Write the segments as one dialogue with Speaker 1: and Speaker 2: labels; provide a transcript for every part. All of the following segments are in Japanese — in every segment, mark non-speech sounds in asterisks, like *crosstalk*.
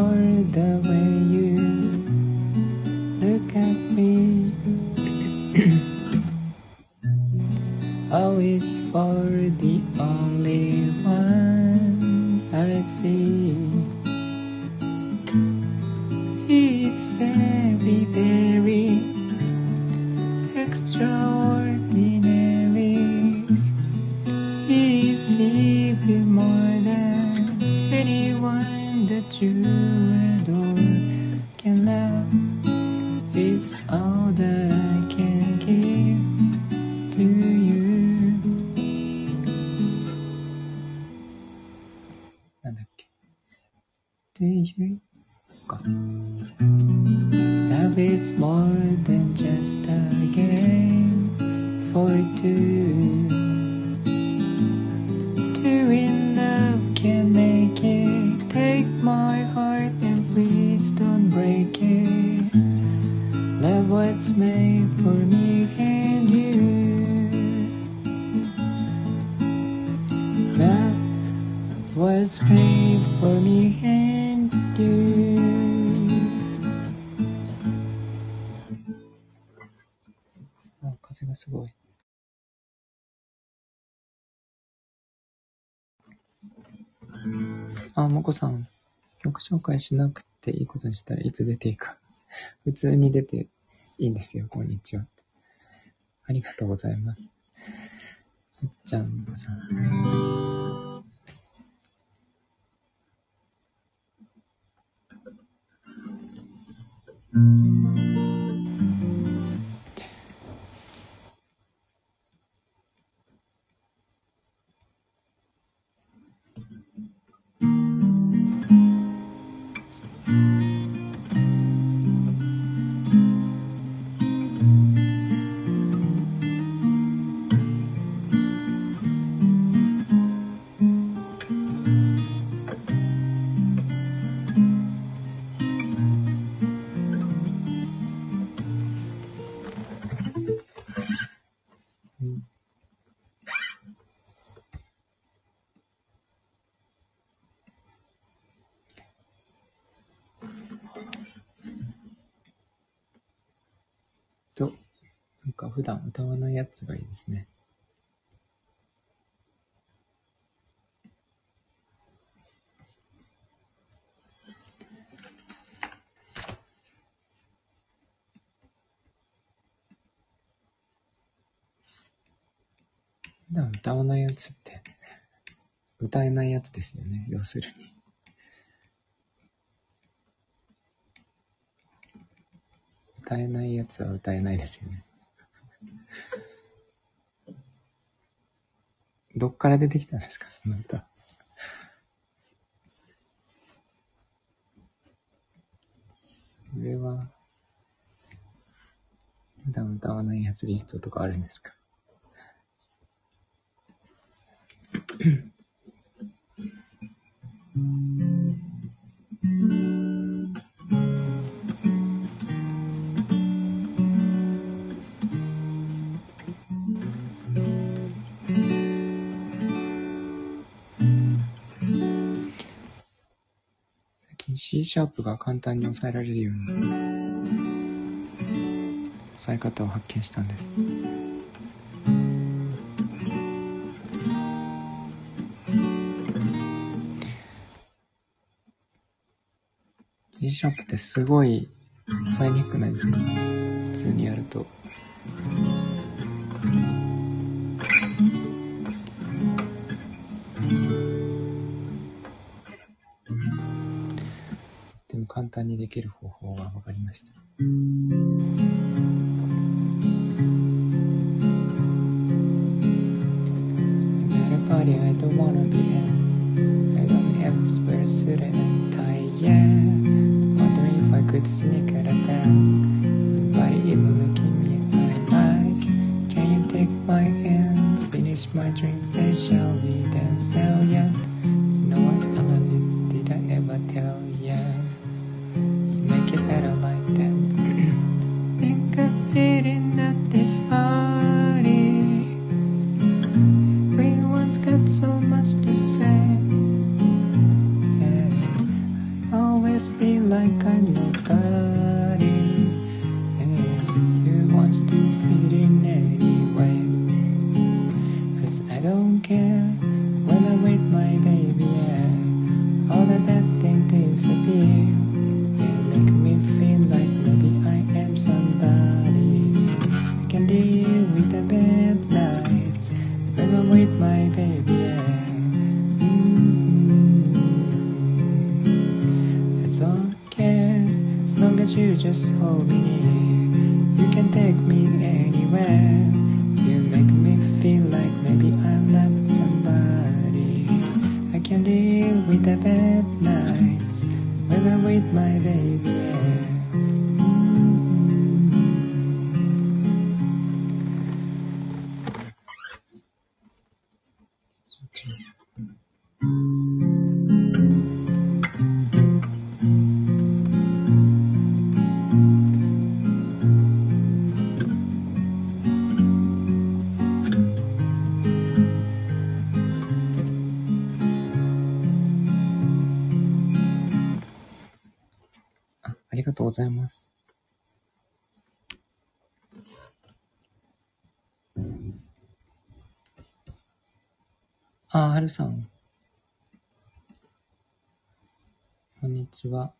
Speaker 1: for the way you look at me. *clears throat* oh, it's for the only one I see. 紹介しなくていいことにしたらいつ出ていいか。*laughs* 普通に出ていいんですよ、こんにちは。ありがとうございます。みっちゃん、こさん。うん普段歌わないやつがいいですね。普段歌わないやつって、歌えないやつですよね、要するに。歌えないやつは歌えないですよね。どっから出てきたんですか、その歌。それは、普段歌わないやつリストとかあるんですか？うん C シャープが簡単に押さえられるように押さえ方を発見したんです G シャープってすごい押さえにくくないですか普通にやると。簡単にできる方法が分かりました。Party I don't wanna be in I don't have a spare suit and tie, yeah Wondering if I could sneak out of there me ざいます。あ、はるさん。こんにちは。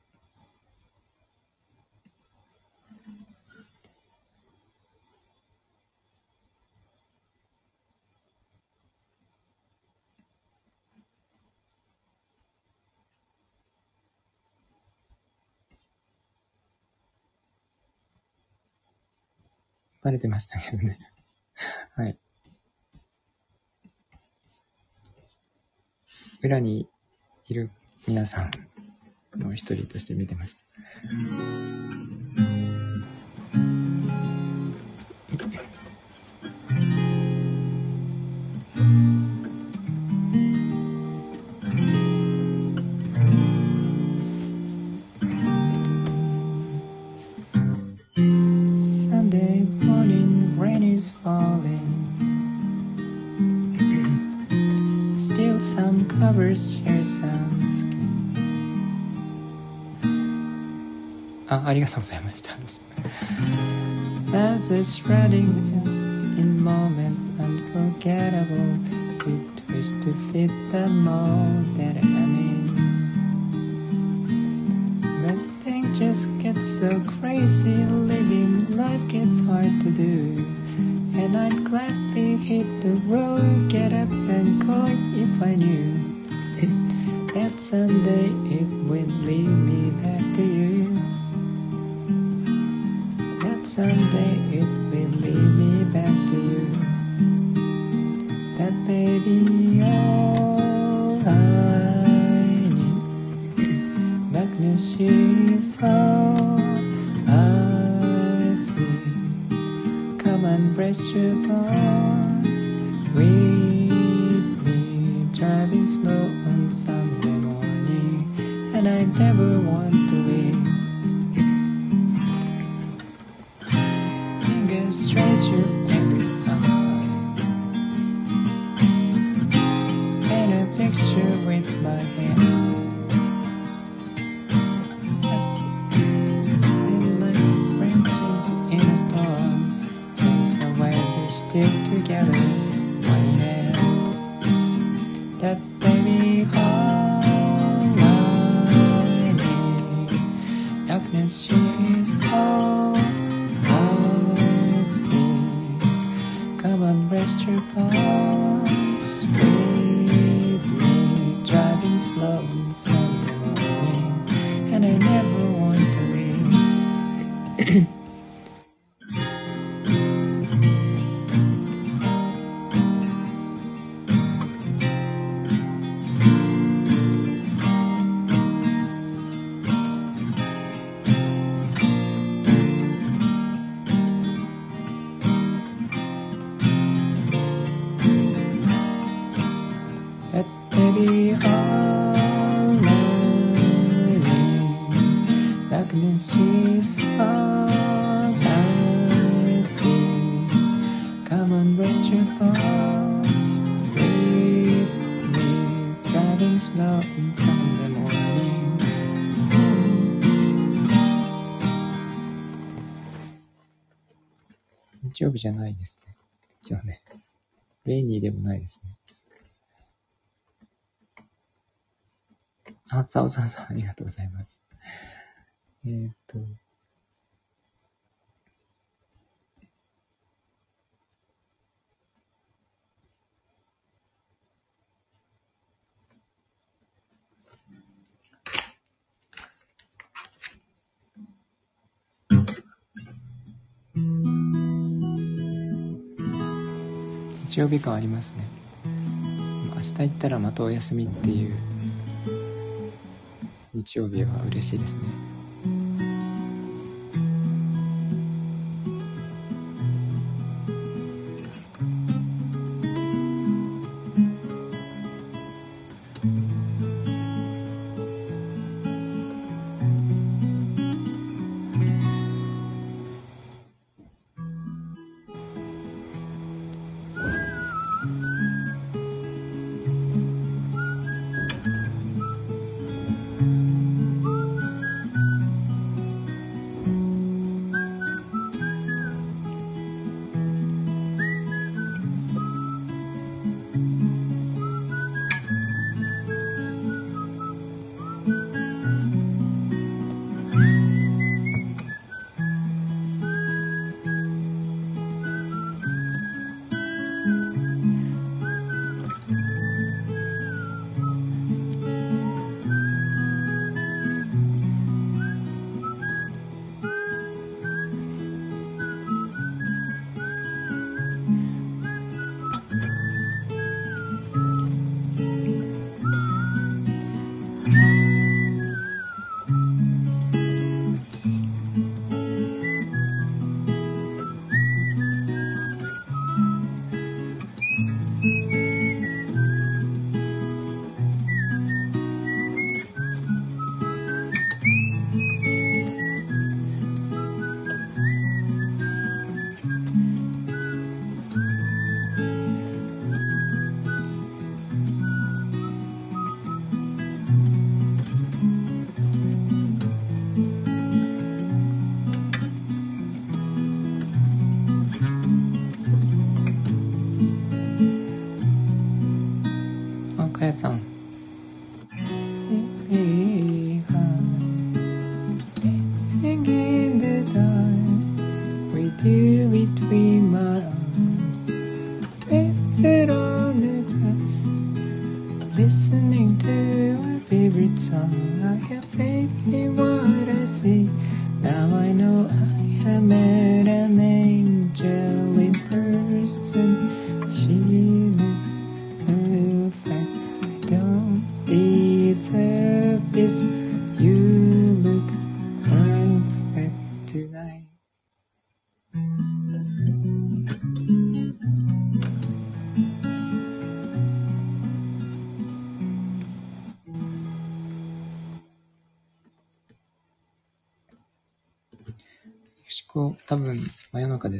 Speaker 1: バレてましたけどね。*laughs* はい。裏にいる皆さんの一人として見てました。covers share some skin. あ、ありがとうございました。 As is shredding is in moments unforgettable. We twist to fit the mold that I'm in. But things just get so crazy, living life gets hard to do. And I'd gladly stick together. レイニーでもないですね。あ、ざおさんさん、ありがとうございます。えーっと。日曜日感ありますね。明日行ったらまたお休みっていう日曜日は嬉しいですね。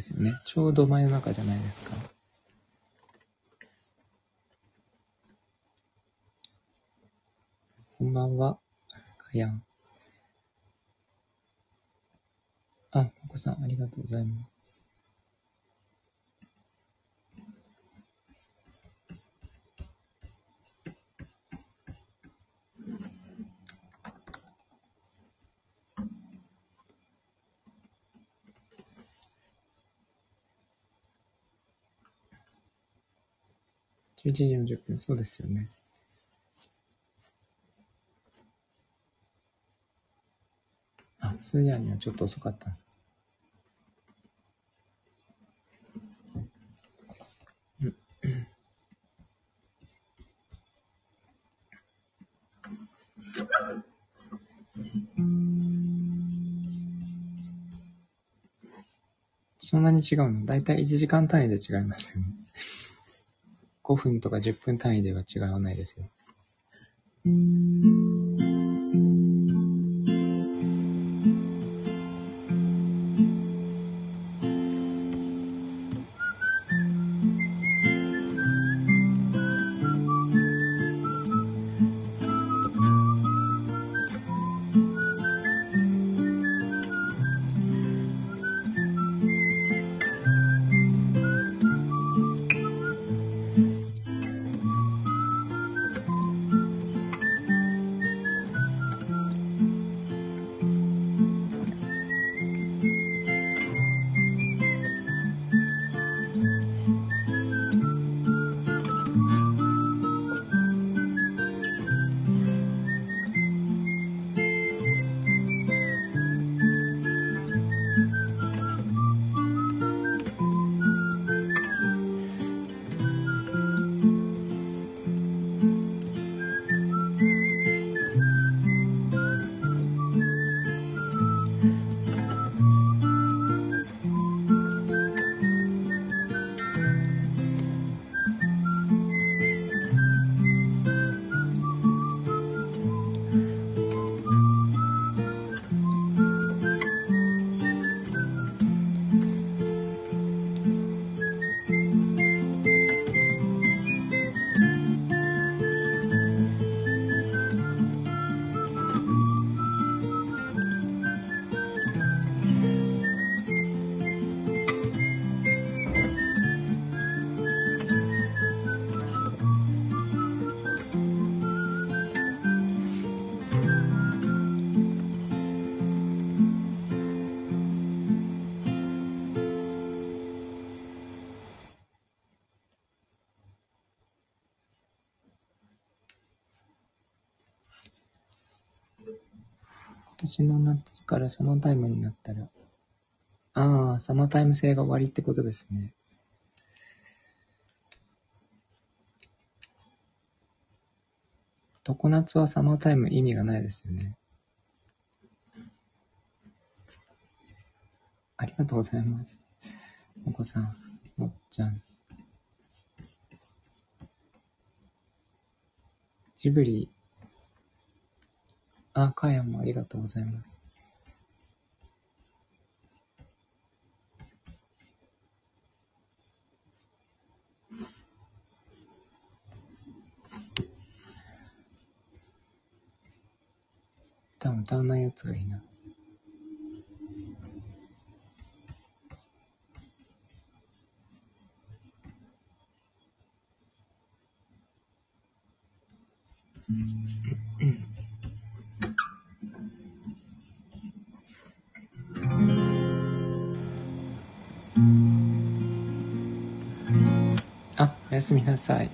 Speaker 1: ですよね。ちょうど真夜中じゃないですか。こんばんは。かやん。あ、ここさん、ありがとうございます。11時40分、そうですよね。あ、スーヤにはちょっと遅かった。そんなに違うの？だいたい1時間単位で違いますよね。5分とか10分単位では違わないですよ。今年の夏からサマータイムになったら、ああ、サマータイム制が終わりってことですね。常夏はサマータイム意味がないですよね。ありがとうございます。お子さん、もっちゃん。ジブリあ、かやもありがとうございます。歌歌わないやつがいいな。うんやすみなさい。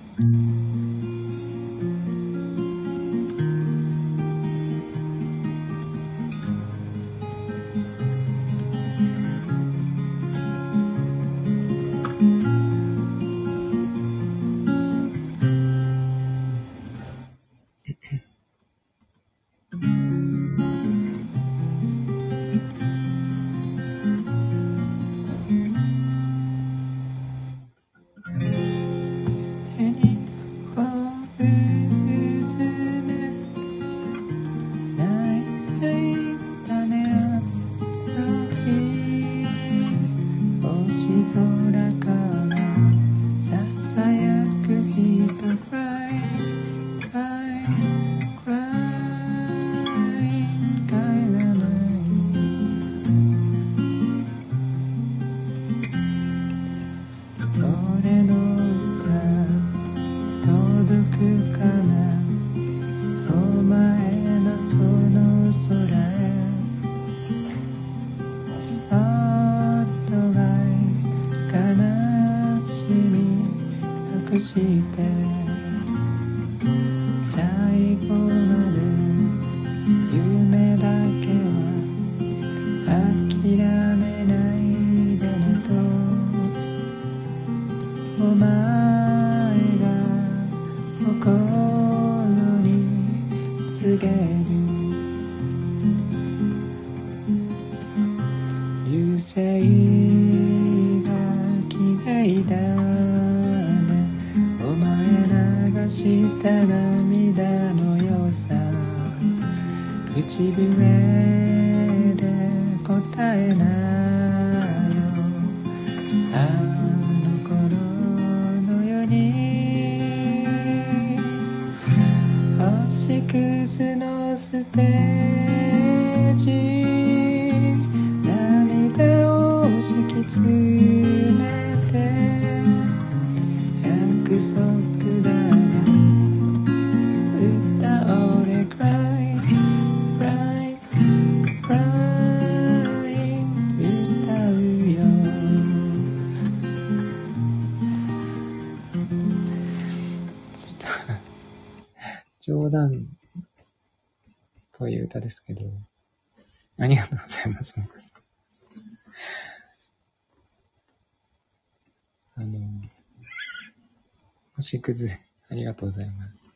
Speaker 1: ありがとうございます、もこさん。あの、星屑、ありがとうございます。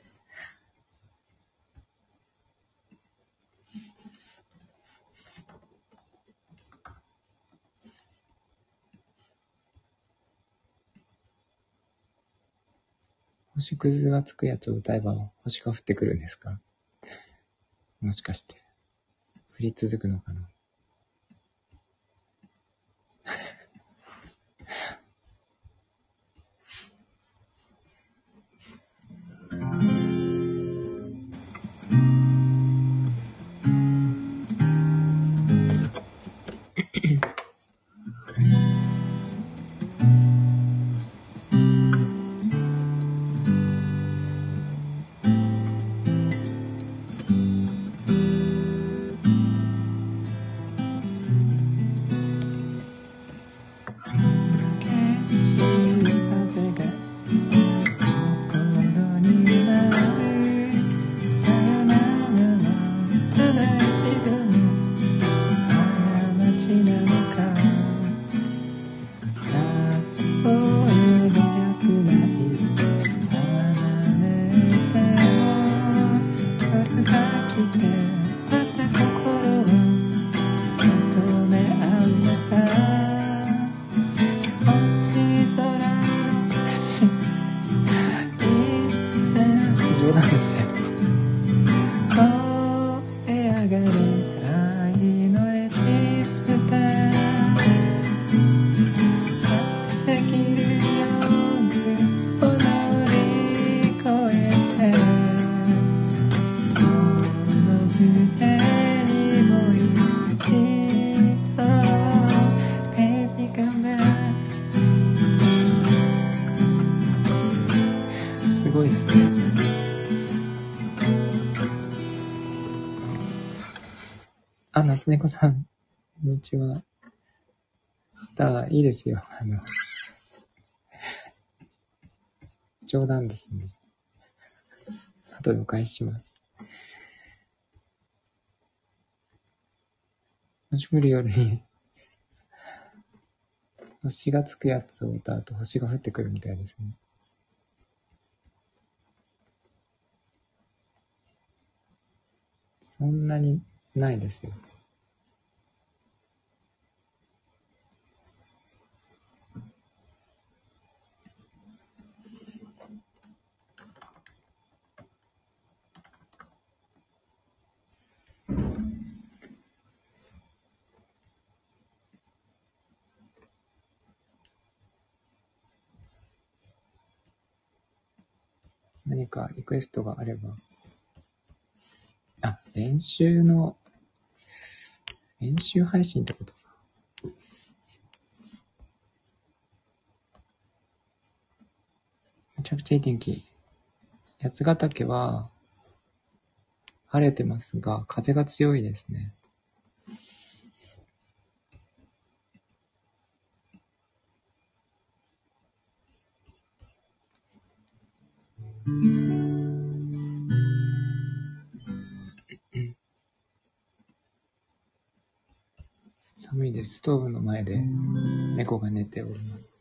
Speaker 1: 星屑がつくやつを歌えば星が降ってくるんですか？もしかして。降り続くのかな。あ、夏猫さん、こんにちは。スター、いいですよ。あの、冗談ですね。後でお返しします。星降る夜に、星がつくやつを歌うと星が降ってくるみたいですね。そんなにないですよ。何かリクエストがあれば。あ、練習の、練習配信ってことか。めちゃくちゃいい天気。八ヶ岳は、晴れてますが、風が強いですね。寒いです。ストーブの前で猫が寝ております。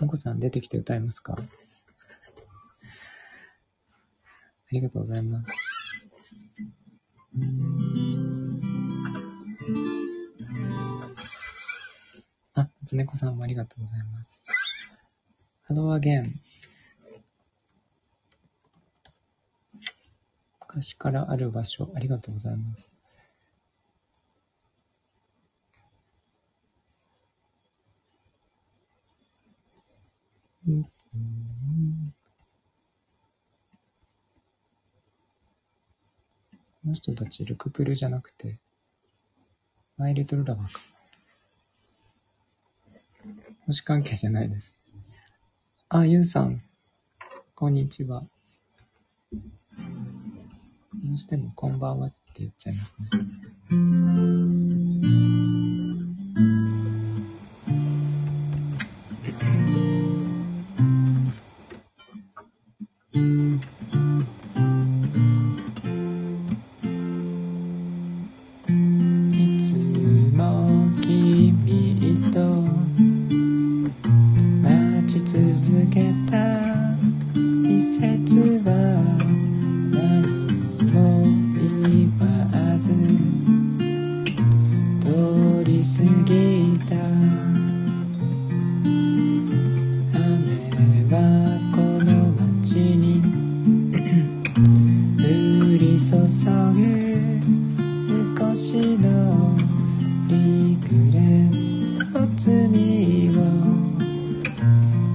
Speaker 1: もこさん出てきて歌いますか？ありがとうございます。あ、つねこさんもありがとうございます。ハローアゲン。昔からある場所、ありがとうございます。の人たち、ルクプルじゃなくて、マイリトルラバーか。星関係じゃないです。あ、ゆうさん。こんにちは。どうしてもこんばんはって言っちゃいますね。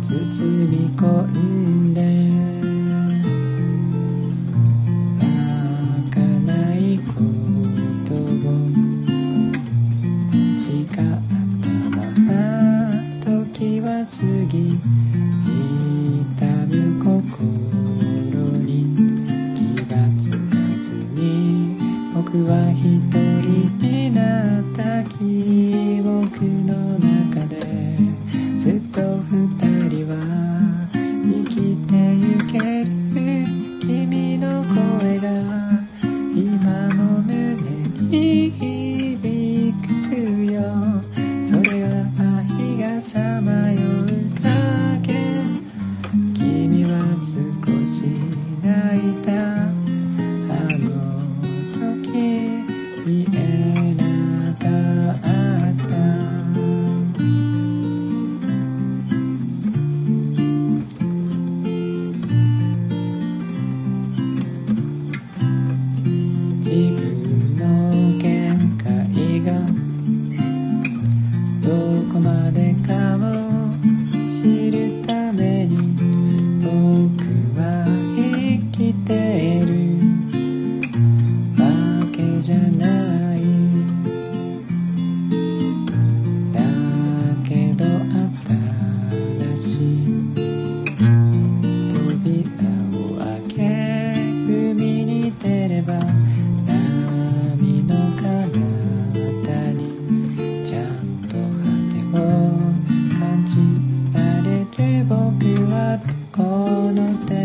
Speaker 1: 包み込んでこの手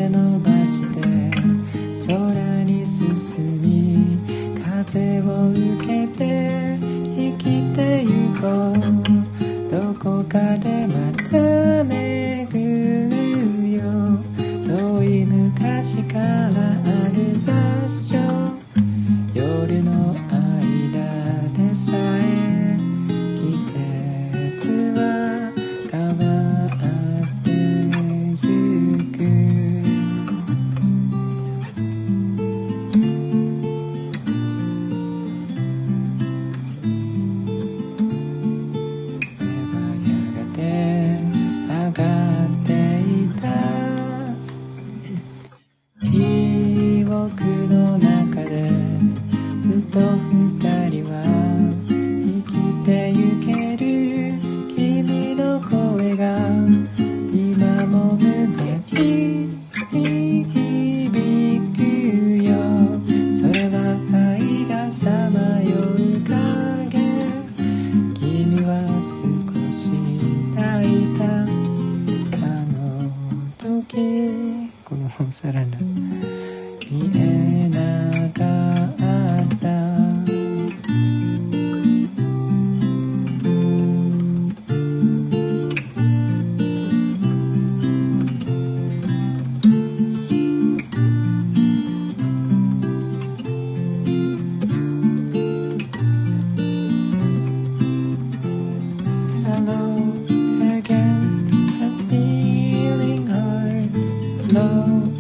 Speaker 1: love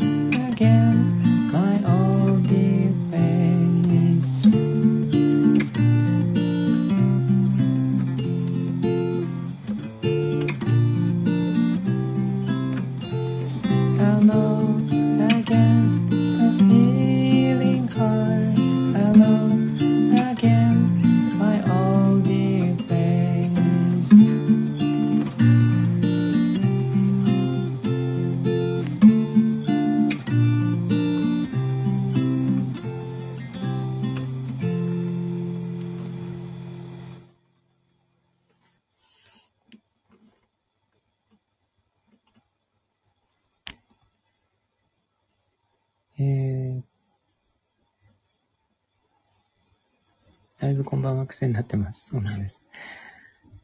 Speaker 1: ぶこんばんは癖になってます。そうなんです。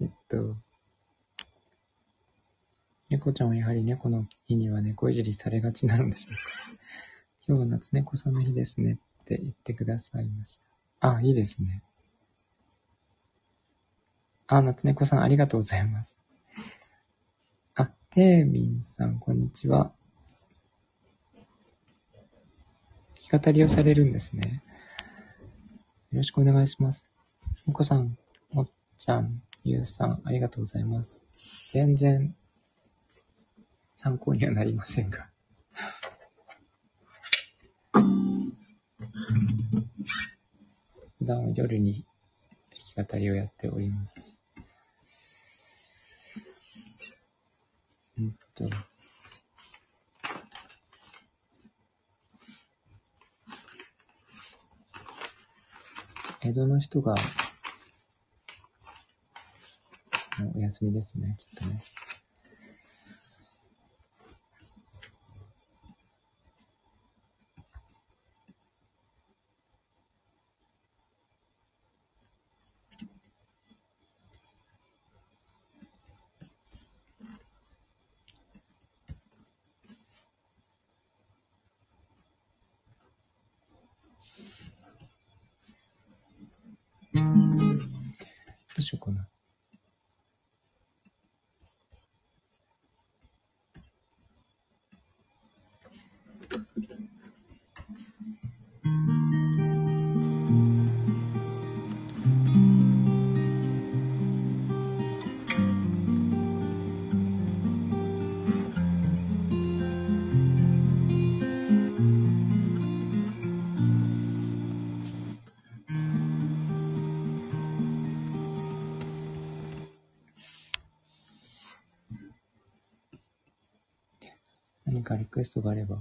Speaker 1: えっと、猫ちゃんはやはり猫の日には猫いじりされがちなのでしょうか。今日は夏猫さんの日ですねって言ってくださいました。あ、いいですね。あ、夏猫さんありがとうございます。あ、テーミンさん、こんにちは。弾き語りをされるんですね。よろしくお願いします。お子さん、もっちゃん、ゆうさん、ありがとうございます。全然参考にはなりませんが。普段は夜に弾き語りをやっております。うんと。江戸の人が、お休みですね、きっとね。トがあれば。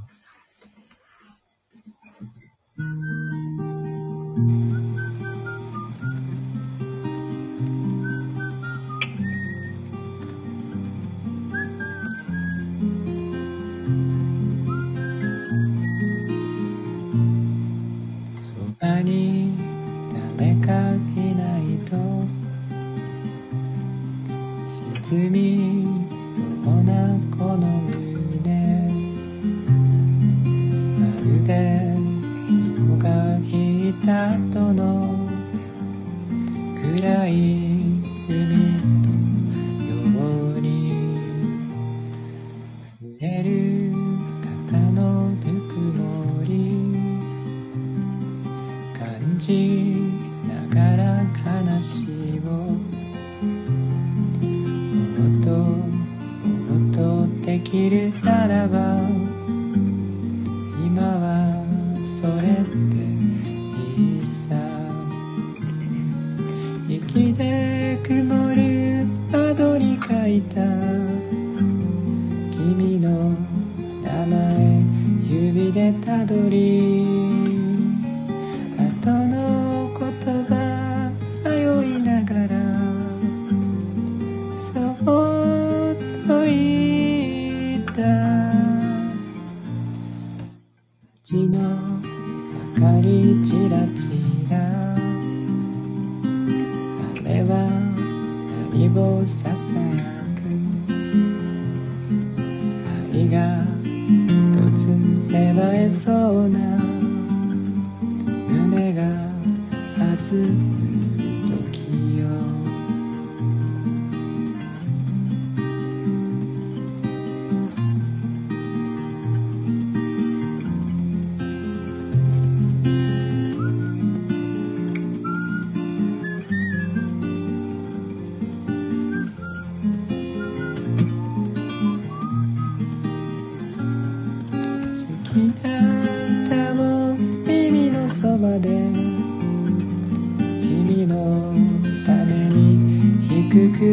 Speaker 1: 後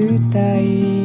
Speaker 1: 歌い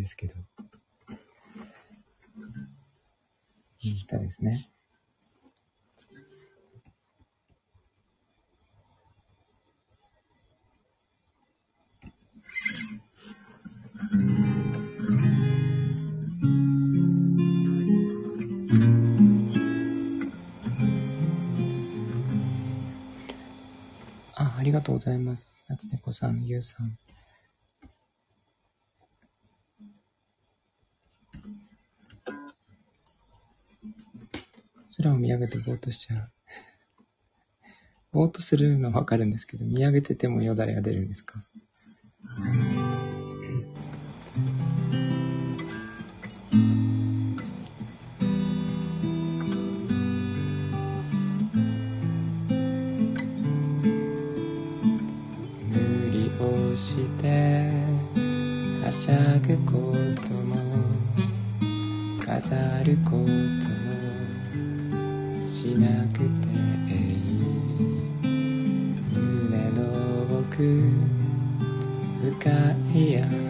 Speaker 1: ですけど。いい歌ですね。あ、ありがとうございます。夏猫さん、ゆうさん。空を見上げてぼーっとしちゃう。ぼーっとするのはわかるんですけど、見上げててもよだれが出るんですか？無理をしてはしゃぐことも飾ることもしなくていい。胸の奥深い闇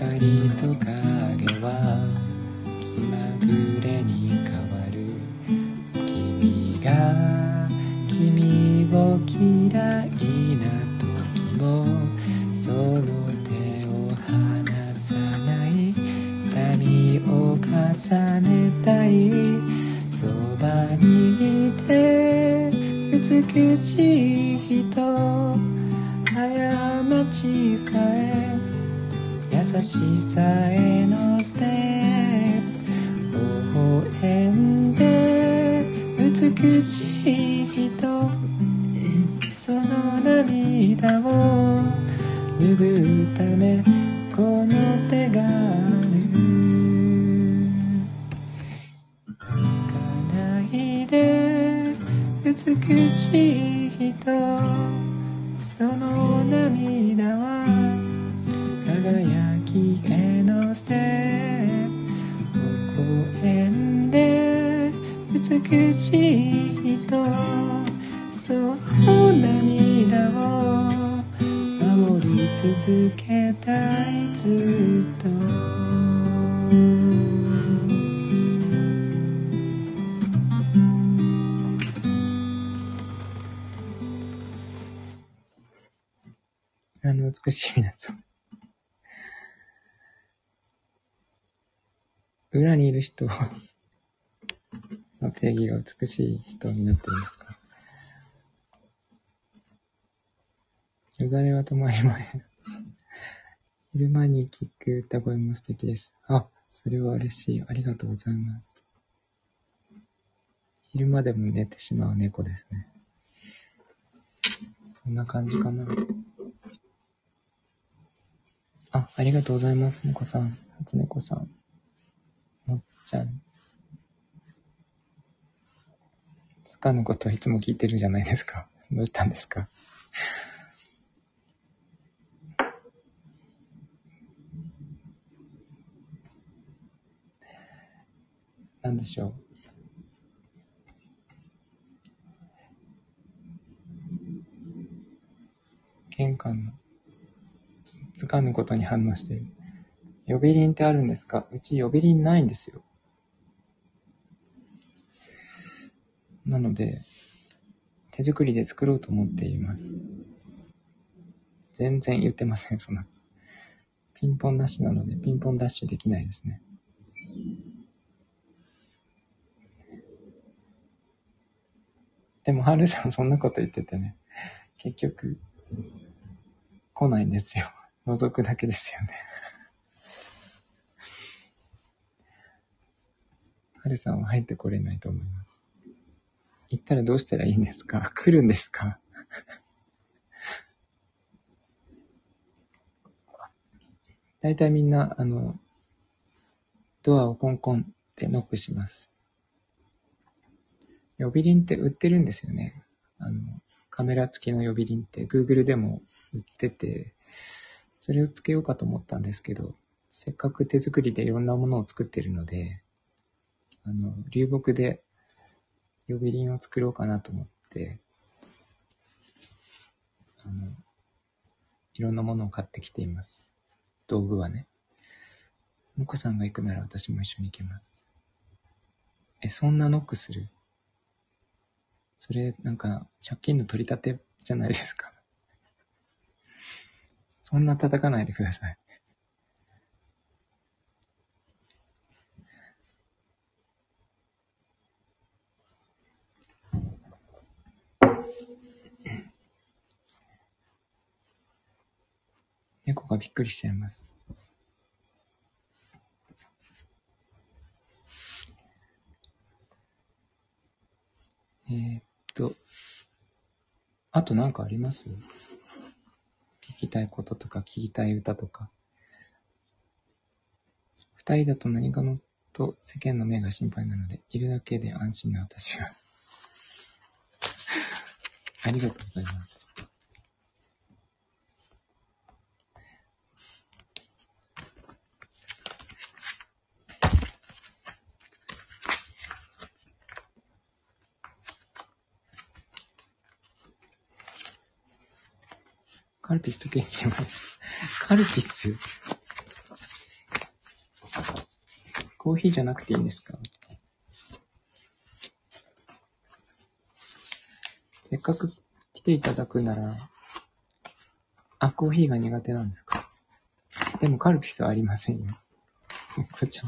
Speaker 1: 光と影は気まぐれに変わる君が君を嫌いな時もその手を離さない髪を重ねたいそばにいて美しい人過ちさえしさへのステップ微笑んで美しい人その涙を拭うためこの手がある泣かないで美しい人その涙はへのステップ微笑んで美しい人その涙を守り続けたいずっと。あの美しい皆さん。裏にいる人の定義が美しい人になってるんですか？よだれは止まりまへん。昼間に聞く歌声も素敵です。あ、それは嬉しい。ありがとうございます。昼間でも寝てしまう猫ですね。そんな感じかな。あ、ありがとうございます。猫さん、初猫さん、ちゃん。つかぬこといつも聞いてるじゃないですか。*laughs* どうしたんですか？なんでしょう？玄関のつかぬことに反応してる。呼び鈴ってあるんですか？うち呼び鈴ないんですよ。なので、手作りで作ろうと思っています。全然言ってません、そんな。ピンポンなしなので、ピンポンダッシュできないですね。でも、はるさんそんなこと言っててね、結局、来ないんですよ。覗くだけですよね。はるさんは入ってこれないと思います。行ったらどうしたらいいんですか？来るんですか？大体みんな、あの、ドアをコンコンってノックします。呼び鈴って売ってるんですよね。あの、カメラ付きの呼び鈴って Google でも売ってて、それをつけようかと思ったんですけど、せっかく手作りでいろんなものを作ってるので、あの、流木で呼び鈴を作ろうかなと思って、あの、いろんなものを買ってきています。道具はね。もこさんが行くなら私も一緒に行けます。え、そんなノックする？それ、なんか、借金の取り立てじゃないですか。そんな叩かないでください。猫がびっくりしちゃいます。えー、っと、あと何かあります？聞きたいこととか聞きたい歌とか。二人だと何かのと世間の目が心配なので、いるだけで安心な私が *laughs* ありがとうございます。カルピスとケーキもカルピス？コーヒーじゃなくていいんですか？せっかく来ていただくなら、あ、コーヒーが苦手なんですか？でもカルピスはありませんよ。*laughs* こちゃん。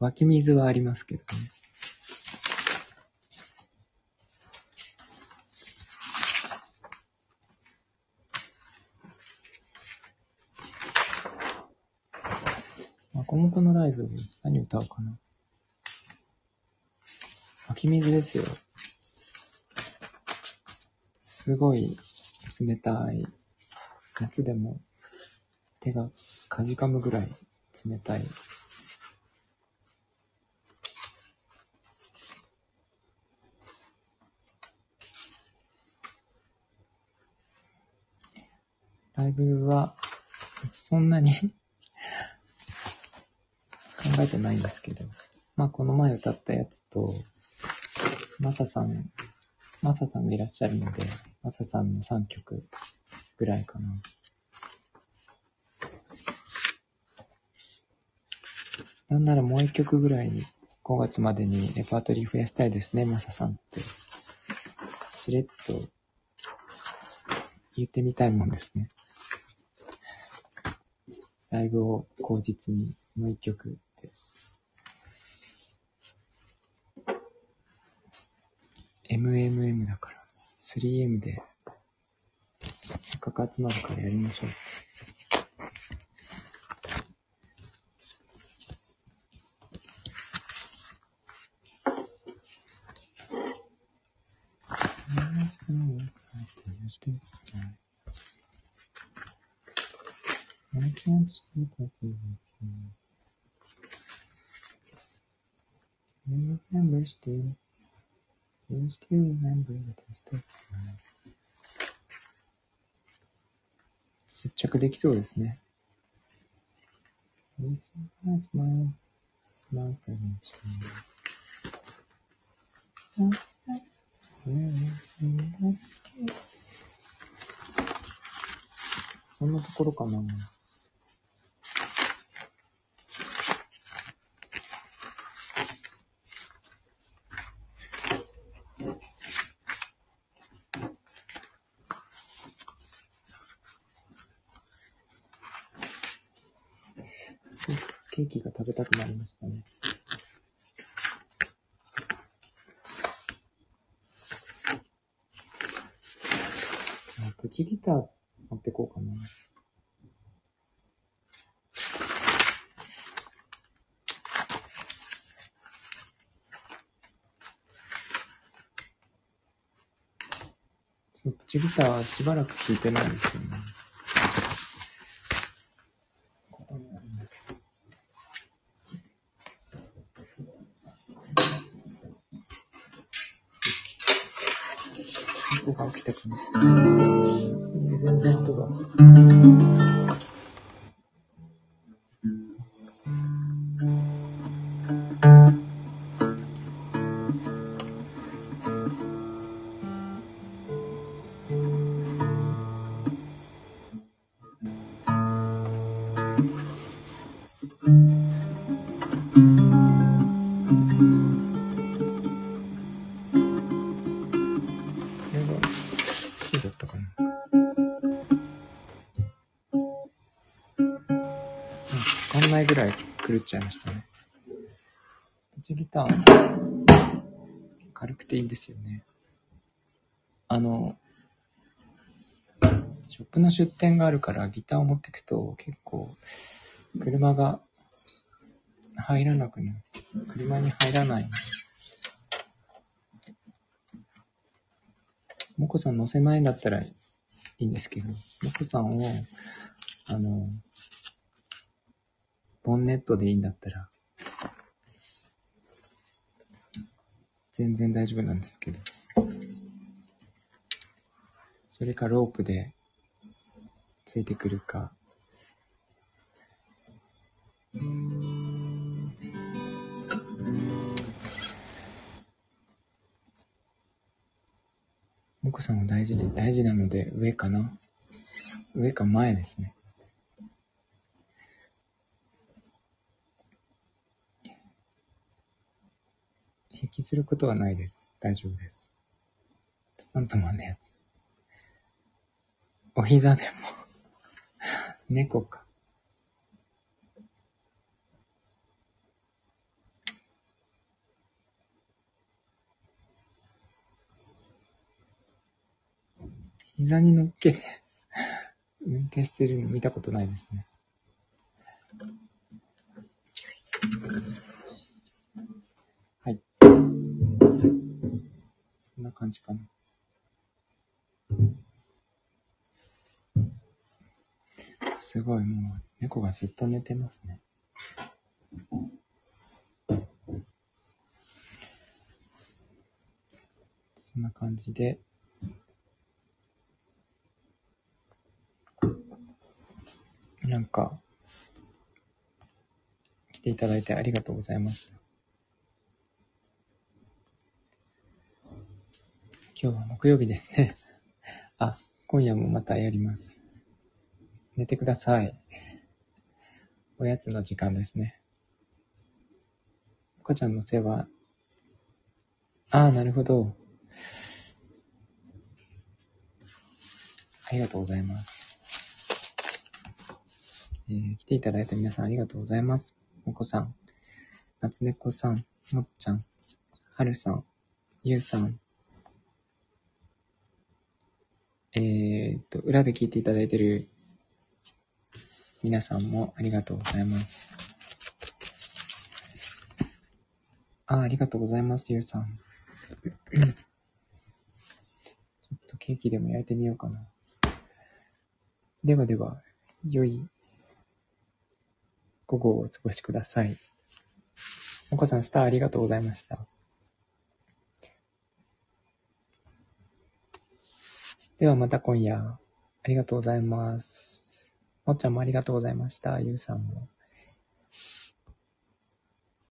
Speaker 1: 湧き水はありますけどね。コモコのライブ、何歌おうかな。湧き水ですよ。すごい冷たい。夏でも手がかじかむぐらい冷たい。ライブは、そんなにえてないんですけど、まあこの前歌ったやつと、マサさん、マサさんがいらっしゃるので、マサさんの3曲ぐらいかな。なんならもう1曲ぐらい5月までにレパートリー増やしたいですね、マサさんって。しれっと言ってみたいもんですね。ライブを口実にもう1曲 MMM だから、3M で、せっかく集まるからやりましょう。はい You still remember the taste of love. 接着できそうですね。This my smile, smile for me too. そんなところかな。ケーキが食べたくなりましたね。あプチギター持ってこうかな。ギターしばらく弾いてないんですよね。ここにあるんだけど猫が起きたかな。全然音が。ちゃいましたね。プチギター、軽くていいんですよね。あの、ショップの出店があるからギターを持ってくと結構車が入らなくなる。車に入らない。もこさん乗せないんだったらいいんですけど、もこさんを、あの、ボンネットでいいんだったら、全然大丈夫なんですけど。それかロープでついてくるか。もこさんは大事で、大事なので上かな？上か前ですね。引きずることはないです。大丈夫です。スタントマンのやつ。お膝でも猫か。膝に乗っけて *laughs* 運転してるの見たことないですね。はい。そんな感じかな。すごい、もう、猫がずっと寝てますね。そんな感じで、なんか、来ていただいてありがとうございました。今日は木曜日ですね。*laughs* あ、今夜もまたやります。寝てください。おやつの時間ですね。こちゃんの世話。ああ、なるほど。ありがとうございます。えー来ていただいた皆さんありがとうございます。もこさん、夏猫さん、もっちゃん、はるさん、ゆうさん、えーっと、裏で聞いていただいている皆さんもありがとうございます。あ、ありがとうございます、ゆうさん。ちょっとケーキでも焼いてみようかな。ではでは、良い午後をお過ごしください。もこさん、スターありがとうございました。ではまた今夜、ありがとうございます。もっちゃんもありがとうございました。ゆうさんも。